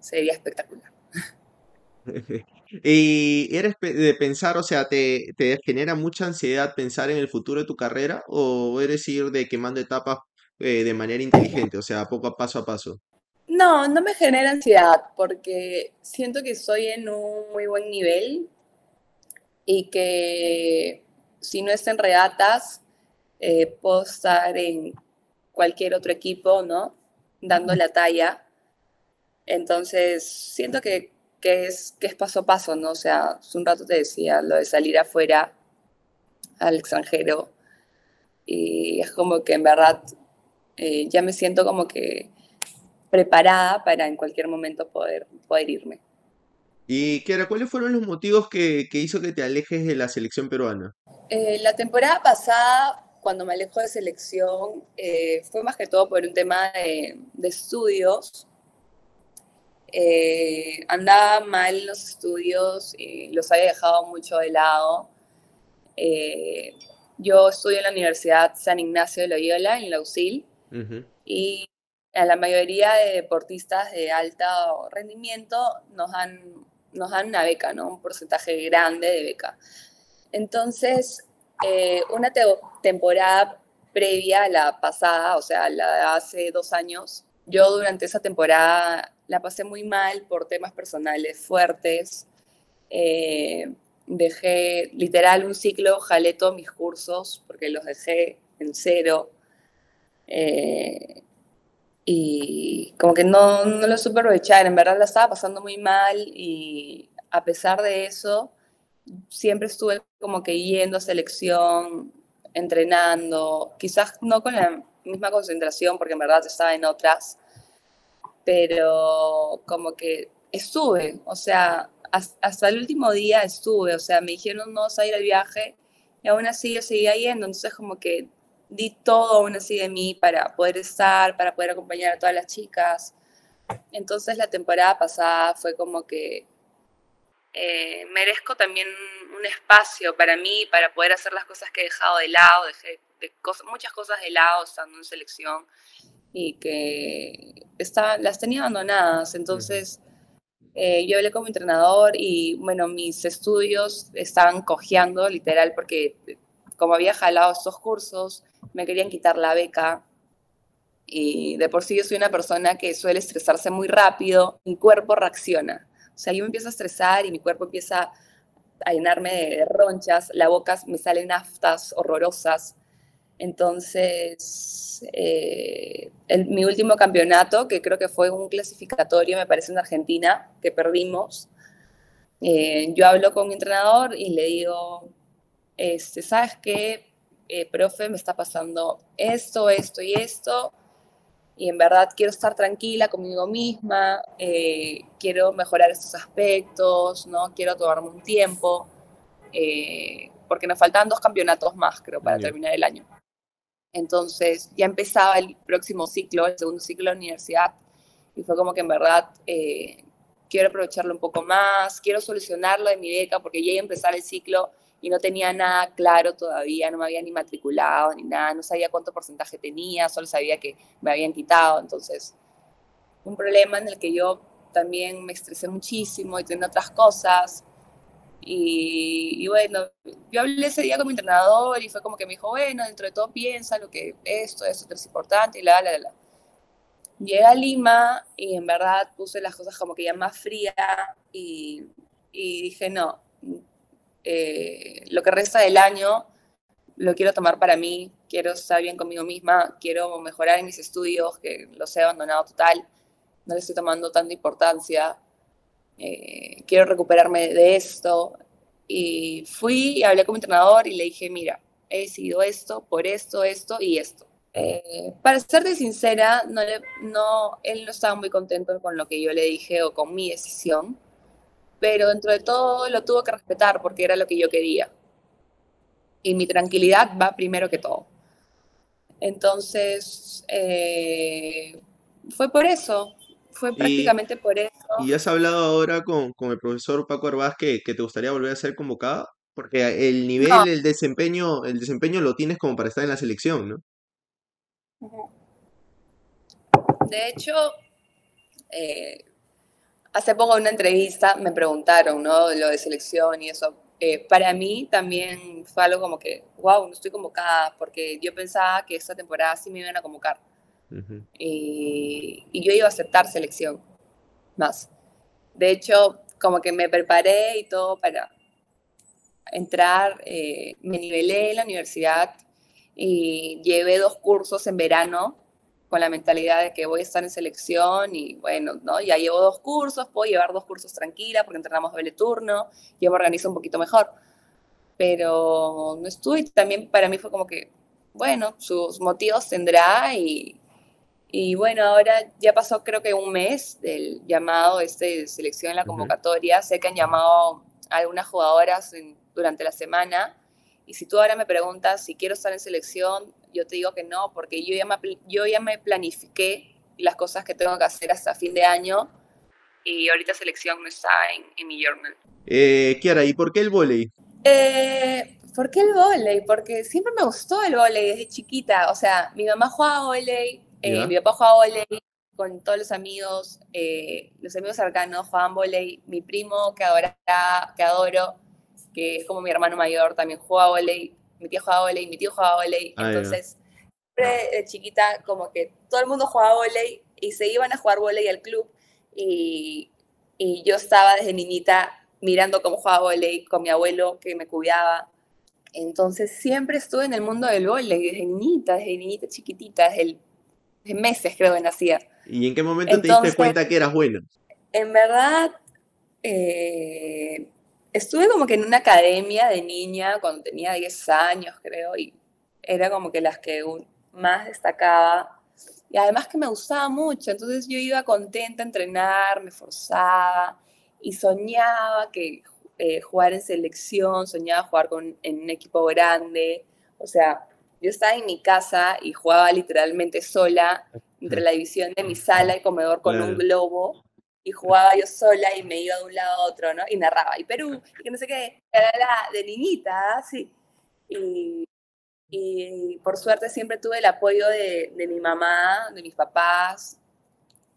sería espectacular. ¿Y eres de pensar, o sea, te, te genera mucha ansiedad pensar en el futuro de tu carrera o eres ir de quemando etapas eh, de manera inteligente, o sea, poco a paso a paso? No, no me genera ansiedad porque siento que estoy en un muy buen nivel y que si no es en regatas, eh, puedo estar en cualquier otro equipo, ¿no? Dando la talla. Entonces, siento que que es, que es paso a paso, ¿no? O sea, hace un rato te decía lo de salir afuera al extranjero y es como que en verdad eh, ya me siento como que preparada para en cualquier momento poder, poder irme. ¿Y Kiara, cuáles fueron los motivos que, que, hizo que te alejes de la selección peruana? Eh, la temporada pasada, cuando me alejo de selección, eh, fue más que todo por un tema de, de estudios eh, andaba mal los estudios, y los había dejado mucho de lado. Yo estudio en la Universidad San Ignacio de Loyola, en la UCIL, y a la mayoría de deportistas de alto rendimiento nos dan, nos dan una beca, ¿no? un porcentaje grande de beca. Entonces, eh, una te temporada previa a la pasada, o sea, la hace dos años, yo durante esa temporada la pasé muy mal por temas personales fuertes. Eh, dejé literal un ciclo, jalé todos mis cursos porque los dejé en cero. Eh, y como que no, no lo supe aprovechar, en verdad la estaba pasando muy mal y a pesar de eso, siempre estuve como que yendo a selección, entrenando, quizás no con la misma concentración porque en verdad estaba en otras, pero como que estuve, o sea, hasta el último día estuve, o sea, me dijeron no vas a ir al viaje y aún así yo seguía yendo, entonces como que di todo aún así de mí para poder estar, para poder acompañar a todas las chicas. Entonces la temporada pasada fue como que eh, merezco también un espacio para mí, para poder hacer las cosas que he dejado de lado, dejé de muchas cosas de lado estando en selección y que las tenía abandonadas. Entonces, eh, yo hablé con mi entrenador y, bueno, mis estudios estaban cojeando, literal, porque como había jalado estos cursos, me querían quitar la beca. Y de por sí yo soy una persona que suele estresarse muy rápido, mi cuerpo reacciona. O sea, yo me empiezo a estresar y mi cuerpo empieza a llenarme de ronchas, la boca me salen aftas horrorosas. Entonces, eh, mi último campeonato, que creo que fue un clasificatorio, me parece en Argentina, que perdimos, eh, yo hablo con mi entrenador y le digo, este, ¿sabes qué, eh, profe? Me está pasando esto, esto y esto, y en verdad quiero estar tranquila conmigo misma, quiero mejorar estos aspectos, ¿no? Quiero tomarme un tiempo, porque nos faltan dos campeonatos más, creo, para terminar el año. Entonces ya empezaba el próximo ciclo, el segundo ciclo de la universidad, y fue como que en verdad eh, quiero aprovecharlo un poco más, quiero solucionarlo de mi beca porque ya iba a empezar el ciclo y no tenía nada claro todavía, no me había ni matriculado ni nada, no sabía cuánto porcentaje tenía, solo sabía que me habían quitado, entonces un problema en el que yo también me estresé muchísimo y tenía otras cosas. Y, bueno, yo hablé ese día con mi entrenador y fue como que me dijo, bueno, dentro de todo piensa lo que esto, esto es importante y la, la, la. Llegué a Lima y en verdad puse las cosas como que ya más fría y, y dije, no, eh, lo que resta del año lo quiero tomar para mí, quiero estar bien conmigo misma, quiero mejorar en mis estudios, que los he abandonado total, no le estoy tomando tanta importancia, eh, quiero recuperarme de esto. Y fui y hablé con mi entrenador y le dije, mira, he decidido esto, por esto, esto y esto. Eh, para serte sincera, no, no, él no estaba muy contento con lo que yo le dije o con mi decisión pero dentro de todo lo tuvo que respetar porque era lo que yo quería. Y mi tranquilidad va primero que todo. Entonces, eh, fue por eso, fue prácticamente por eso. ¿Y has hablado ahora con, con el profesor Paco Arbaz que, que, te gustaría volver a ser convocada? Porque el nivel, el desempeño, el desempeño lo tienes como para estar en la selección, ¿no? De hecho, eh, hace poco en una entrevista me preguntaron, ¿no? Lo de selección y eso. Eh, para mí también fue algo como que, wow, no estoy convocada, porque yo pensaba que esta temporada sí me iban a convocar. y, yo iba a aceptar selección más. De hecho, como que me preparé y todo para entrar, eh, me nivelé en la universidad y llevé dos cursos en verano con la mentalidad de que voy a estar en selección y bueno, ¿no? ya llevo dos cursos, puedo llevar dos cursos tranquila porque entrenamos doble turno, yo me organizo un poquito mejor. Pero no estuve, también para mí fue como que, bueno, sus motivos tendrá y, y bueno, ahora ya pasó creo que un mes del llamado este de selección en la convocatoria, sé que han llamado a algunas jugadoras durante la semana y si tú ahora me preguntas si quiero estar en selección, yo te digo que no, porque yo ya me, yo ya me planifiqué las cosas que tengo que hacer hasta fin de año y ahorita selección no está en, en mi journal. Eh, Kiara, ¿y por qué el volei? Eh, ¿Por qué el volei? Porque siempre me gustó el volei desde chiquita. O sea, mi mamá jugaba volei, eh, mi papá jugaba volei con todos los amigos, eh, los amigos cercanos jugaban volei. Mi primo, que, ahora, que adoro, que es como mi hermano mayor, también jugaba volei mi tía jugaba volei, mi tío jugaba volei, entonces siempre de chiquita como que todo el mundo jugaba volei y se iban a jugar volei al club y, y yo estaba desde niñita mirando cómo jugaba volei con mi abuelo que me cuidaba. Entonces siempre estuve en el mundo del volei, desde niñita, desde niñita chiquitita, desde, meses creo que nacía. ¿Y en qué momento te diste cuenta que eras bueno? En verdad, eh, estuve como que en una academia de niña cuando tenía 10 años, creo, y era como que las que más destacaba. Y además que me gustaba mucho, entonces yo iba contenta a entrenar, me forzaba y soñaba que eh, jugar en selección, soñaba jugar con, en un equipo grande. O sea, yo estaba en mi casa y jugaba literalmente sola entre la división de mi sala y comedor con un globo y jugaba yo sola y me iba de un lado a otro, ¿no? Y narraba, y Perú, y que no sé qué, era de niñita, sí. Y, por suerte siempre tuve el apoyo de, de, mi mamá, de mis papás,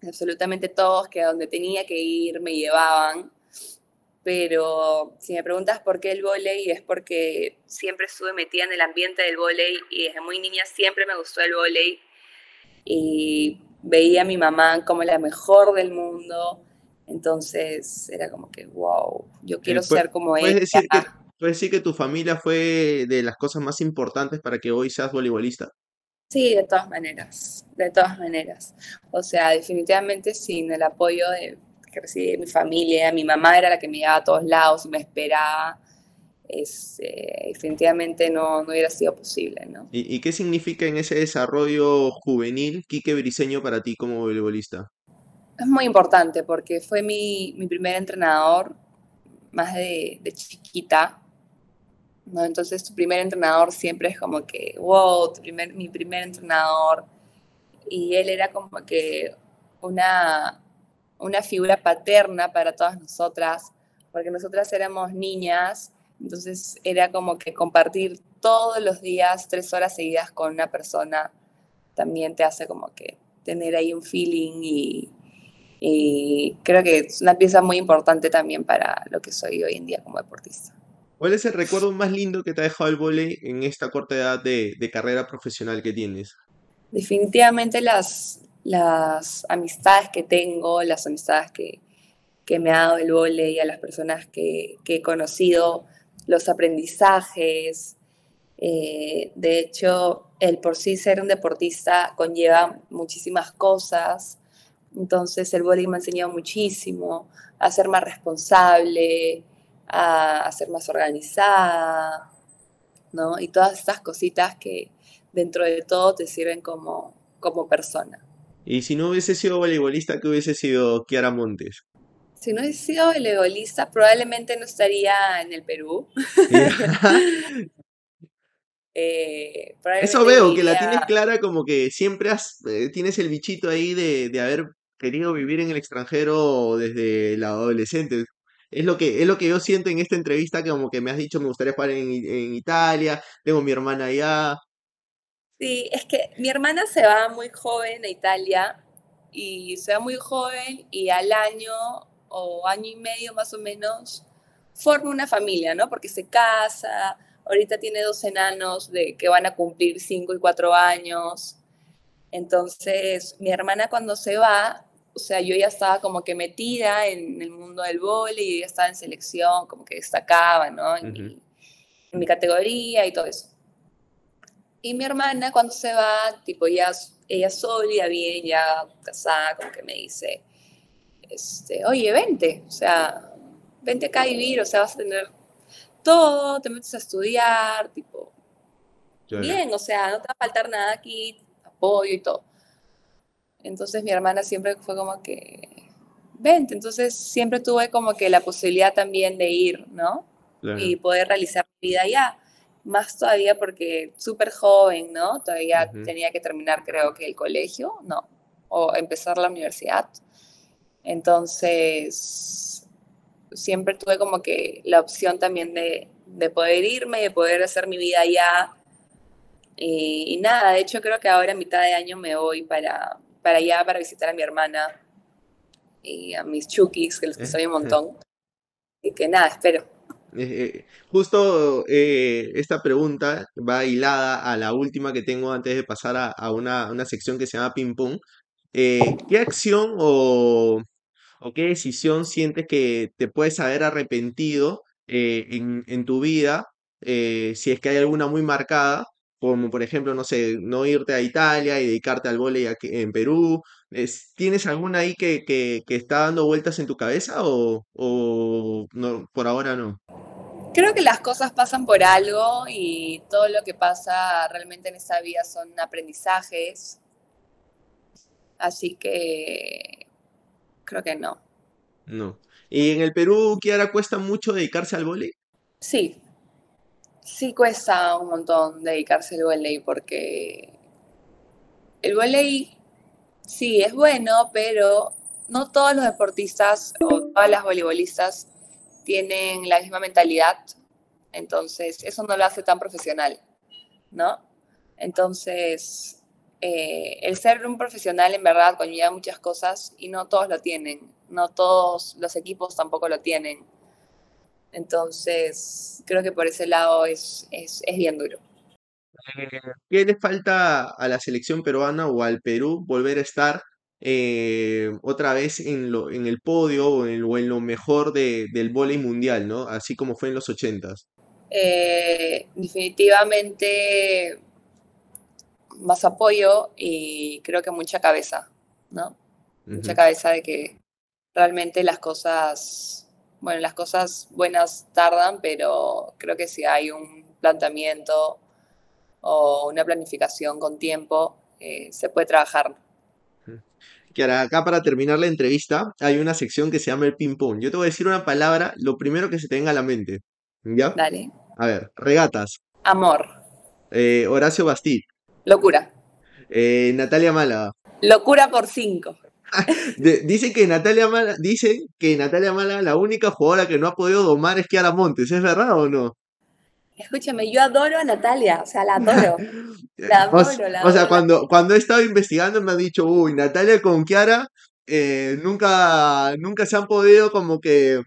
absolutamente todos, que a donde tenía que ir me llevaban. Pero si me preguntas por qué el volei, es porque siempre estuve metida en el ambiente del volei y desde muy niña siempre me gustó el volei. Y veía a mi mamá como la mejor del mundo. Entonces era como que, wow, yo quiero ser como ella. Decir que, ¿Puedes decir que tu familia fue de las cosas más importantes para que hoy seas voleibolista? Sí, de todas maneras, de todas maneras. O sea, definitivamente sin el apoyo de, que recibí mi familia, mi mamá era la que me llevaba a todos lados y me esperaba es, eh, definitivamente no, no, hubiera sido posible. ¿no? ¿Y, qué significa en ese desarrollo juvenil Quique Briseño para ti como voleibolista? Es muy importante porque fue mi, mi primer entrenador más de, de chiquita. ¿no? Entonces tu primer entrenador siempre es como que, wow, tu primer, mi primer entrenador. Y él era como que una, una figura paterna para todas nosotras, porque nosotras éramos niñas Entonces era como que compartir todos los días tres horas seguidas con una persona también te hace como que tener ahí un feeling y, y creo que es una pieza muy importante también para lo que soy hoy en día como deportista. ¿Cuál es el recuerdo más lindo que te ha dejado el vóley en esta corta edad de, de carrera profesional que tienes? Definitivamente las, las amistades que tengo, las amistades que, que me ha dado el vóley, a las personas que, que he conocido, los aprendizajes. Eh, de hecho, el por sí ser un deportista conlleva muchísimas cosas. Entonces, el vóley me ha enseñado muchísimo a ser más responsable, a, a ser más organizada, ¿no? Y todas estas cositas que dentro de todo te sirven como, como persona. Y si no hubiese sido voleibolista, ¿qué hubiese sido Kiara Montes? Si no hubiese sido voleibolista, probablemente no estaría en el Perú. eh, Eso veo, que la tienes clara como que siempre has, eh, tienes el bichito ahí de, de haber querido vivir en el extranjero desde la adolescente. Es lo que, es lo que yo siento en esta entrevista, que como que me has dicho, me gustaría jugar en, en Italia, tengo mi hermana allá. Sí, es que mi hermana se va muy joven a Italia y se va muy joven y al año o año y medio más o menos forma una familia, ¿no? Porque se casa, ahorita tiene dos enanos de que van a cumplir cinco y cuatro años. Entonces, mi hermana cuando se va, o sea, yo ya estaba como que metida en el mundo del vóley, y ya estaba en selección, como que destacaba, ¿no? En, mi, en, mi, categoría y todo eso. Y mi hermana cuando se va, tipo ya, ella sólida, bien, ya casada, como que me dice, este, oye, vente, o sea, vente acá a vivir, o sea, vas a tener todo, te metes a estudiar, tipo, bien, o sea, no te va a faltar nada aquí, apoyo y todo. Entonces mi hermana siempre fue como que, vente, entonces siempre tuve como que la posibilidad también de ir, ¿no? Y poder realizar mi vida allá. Más todavía porque súper joven, ¿no? Todavía tenía que terminar, creo que el colegio, no, o empezar la universidad. Entonces, siempre tuve como que la opción también de, de poder irme, de poder hacer mi vida allá. Y, y, nada, de hecho creo que ahora a mitad de año me voy para, para allá para visitar a mi hermana y a mis chukis, que los que soy un montón. Y que nada, espero. Eh, justo eh, esta pregunta va hilada a la última que tengo antes de pasar a, a una, una, sección que se llama ping pong. Eh, ¿Qué acción o, o, qué decisión sientes que te puedes haber arrepentido en, en, tu vida, si es que hay alguna muy marcada, como por ejemplo, no sé, no irte a Italia y dedicarte al vóley en Perú. ¿Tienes alguna ahí que, está dando vueltas en tu cabeza o, por ahora no? Creo que las cosas pasan por algo y todo lo que pasa realmente en esta vida son aprendizajes. Así que creo que no. No. ¿Y en el Perú, Kiara, cuesta mucho dedicarse al vóley? Sí, sí cuesta un montón dedicarse al volei porque el volei sí es bueno, pero no todos los deportistas o todas las voleibolistas tienen la misma mentalidad, entonces eso no lo hace tan profesional, ¿no? Entonces, eh, el ser un profesional en verdad conlleva muchas cosas y no todos lo tienen, no todos los equipos tampoco lo tienen. Entonces, creo que por ese lado es, es, es bien duro. Eh, ¿Qué le falta a la selección peruana o al Perú volver a estar eh, otra vez en, lo, en el podio o en, o en lo mejor de, del vóley mundial, ¿no? Así como fue en los ochentas. Eh, definitivamente más apoyo y creo que mucha cabeza, ¿no? Mucha cabeza de que realmente las cosas bueno, las cosas buenas tardan, pero creo que si hay un planteamiento o una planificación con tiempo, eh, se puede trabajar. Que ahora acá para terminar la entrevista hay una sección que se llama el ping pong. Yo te voy a decir una palabra, lo primero que se te venga a la mente. ¿Ya? Dale. A ver, regatas. Amor. Eh, Horacio Bastit. Locura. Eh, Natalia Málaga. Locura por cinco. dice que Natalia Mala, dice que Natalia Mala, la única jugadora que no ha podido domar es Kiara Montes, ¿es verdad o no? Escúchame, yo adoro a Natalia, o sea, la adoro. La adoro, o, la o sea, adoro. cuando, cuando he estado investigando me ha dicho, uy, Natalia con Kiara eh, nunca, nunca se han podido como que,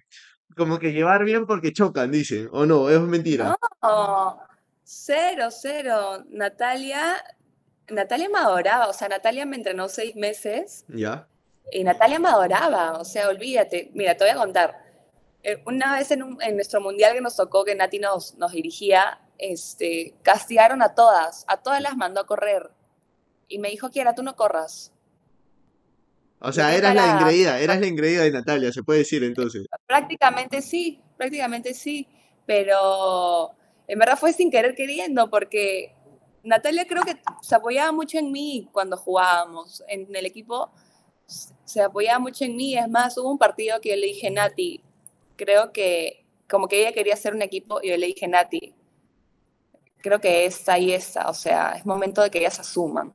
como que llevar bien porque chocan, dice, o no, es mentira. No, cero, cero. Natalia, Natalia me adoraba, o sea, Natalia me entrenó seis meses ¿Ya? y Natalia me adoraba, o sea, olvídate. Mira, te voy a contar. Eh, Una vez en, un- en nuestro mundial que nos tocó, que Nati nos, nos dirigía, este, castigaron a todas, a todas las mandó a correr. Y me dijo, Kiara, tú no corras. O sea, eras la engreída, eras la engreída de Natalia, se puede decir entonces. Prácticamente sí, prácticamente sí, pero en verdad fue sin querer queriendo porque Natalia creo que se apoyaba mucho en mí cuando jugábamos en el equipo, se apoyaba mucho en mí, es más, hubo un partido que yo le dije, Nati, creo que como que ella quería hacer un equipo y yo le dije, Nati, creo que esta y esta, o sea, es momento de que ellas asuman.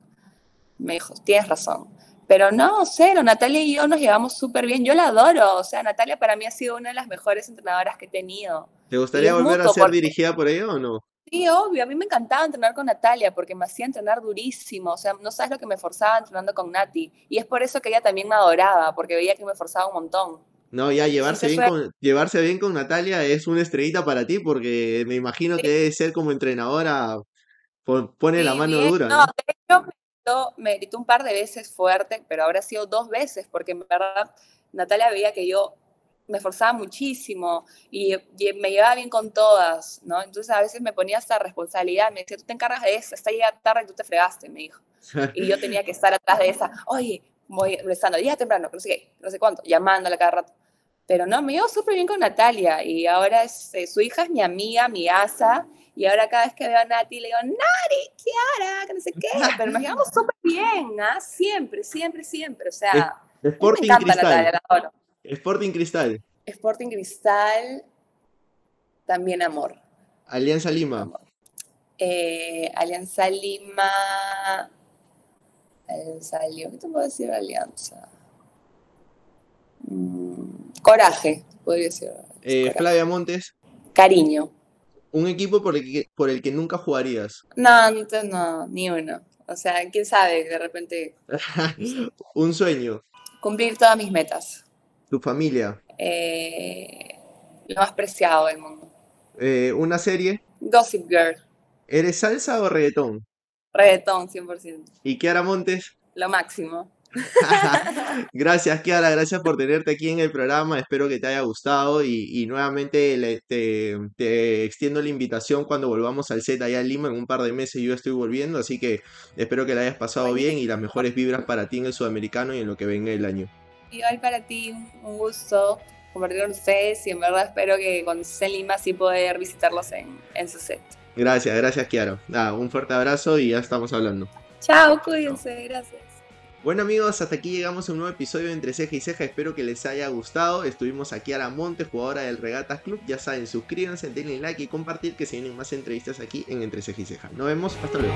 Me dijo, tienes razón. Pero no, cero, Natalia y yo nos llevamos súper bien. Yo la adoro, o sea, Natalia para mí ha sido una de las mejores entrenadoras que he tenido. ¿Te gustaría volver a ser porque- dirigida por ella o no? Sí, obvio, a mí me encantaba entrenar con Natalia porque me hacía entrenar durísimo, o sea, no sabes lo que me forzaba entrenando con Nati. Y es por eso que ella también me adoraba, porque veía que me forzaba un montón. No, ya llevarse se bien fue. con, llevarse bien con Natalia es una estrellita para ti porque me imagino que debe ser como entrenadora, pon- pone la mano bien. dura, No, ¿no? de hecho, me gritó, me gritó un par de veces fuerte, pero ahora ha sido dos veces, porque en verdad Natalia veía que yo me esforzaba muchísimo y, y me llevaba bien con todas, ¿no? Entonces a veces me ponía hasta responsabilidad, me decía, tú te encargas de eso, esta llega tarde y tú te fregaste, me dijo. Y yo tenía que estar atrás de esa, oye, voy rezando, llega temprano, no sé qué, no sé cuánto, llamándola cada rato. Pero no, me llevo súper bien con Natalia y ahora es, eh, su hija es mi amiga, mi asa, y ahora cada vez que veo a Nati le digo, Nari, Kiara, que no sé qué, pero nos llevamos súper bien, ¿ah? Siempre, siempre, siempre, o sea, mí me Sporting encanta Cristal. Natalia, la adoro. Sporting Cristal. Sporting Cristal, también amor. Alianza Lima. amor. Eh, Alianza Lima, Alianza Lima, ¿qué te puedo decir de Alianza? Mm, coraje, podría decir. Eh. Flavia Montes. Cariño. Un equipo por el que, por el que nunca jugarías. No, entonces no, ni uno. O sea, quién sabe, de repente Un sueño. cumplir todas mis metas. Tu familia. Eh, lo más preciado del mundo. Eh, una serie. Gossip Girl, ¿Eres salsa o reggaetón? reggaetón 100%. Y Kiara Montes. Lo máximo. Gracias, Kiara, gracias por tenerte aquí en el programa. Espero que te haya gustado y, y nuevamente le- te, te extiendo la invitación cuando volvamos al set allá en Lima. En un par de meses yo estoy volviendo, así que espero que la hayas pasado bien y las mejores vibras para ti en el sudamericano y en lo que venga el año. Igual para ti, un gusto compartir con ustedes y en verdad espero que cuando estés en Lima sí poder visitarlos en, en su set. Gracias, gracias, Kiara. Nada, un fuerte abrazo y ya estamos hablando. Chao, cuídense, gracias. Bueno amigos, hasta aquí llegamos a un nuevo episodio de Entre Ceja y Ceja, espero que les haya gustado. Estuvimos aquí a la Monte, jugadora del Regatas Club. Ya saben, suscríbanse, denle like y compartir que se vienen más entrevistas aquí en Entre Ceja y Ceja. Nos vemos, hasta luego.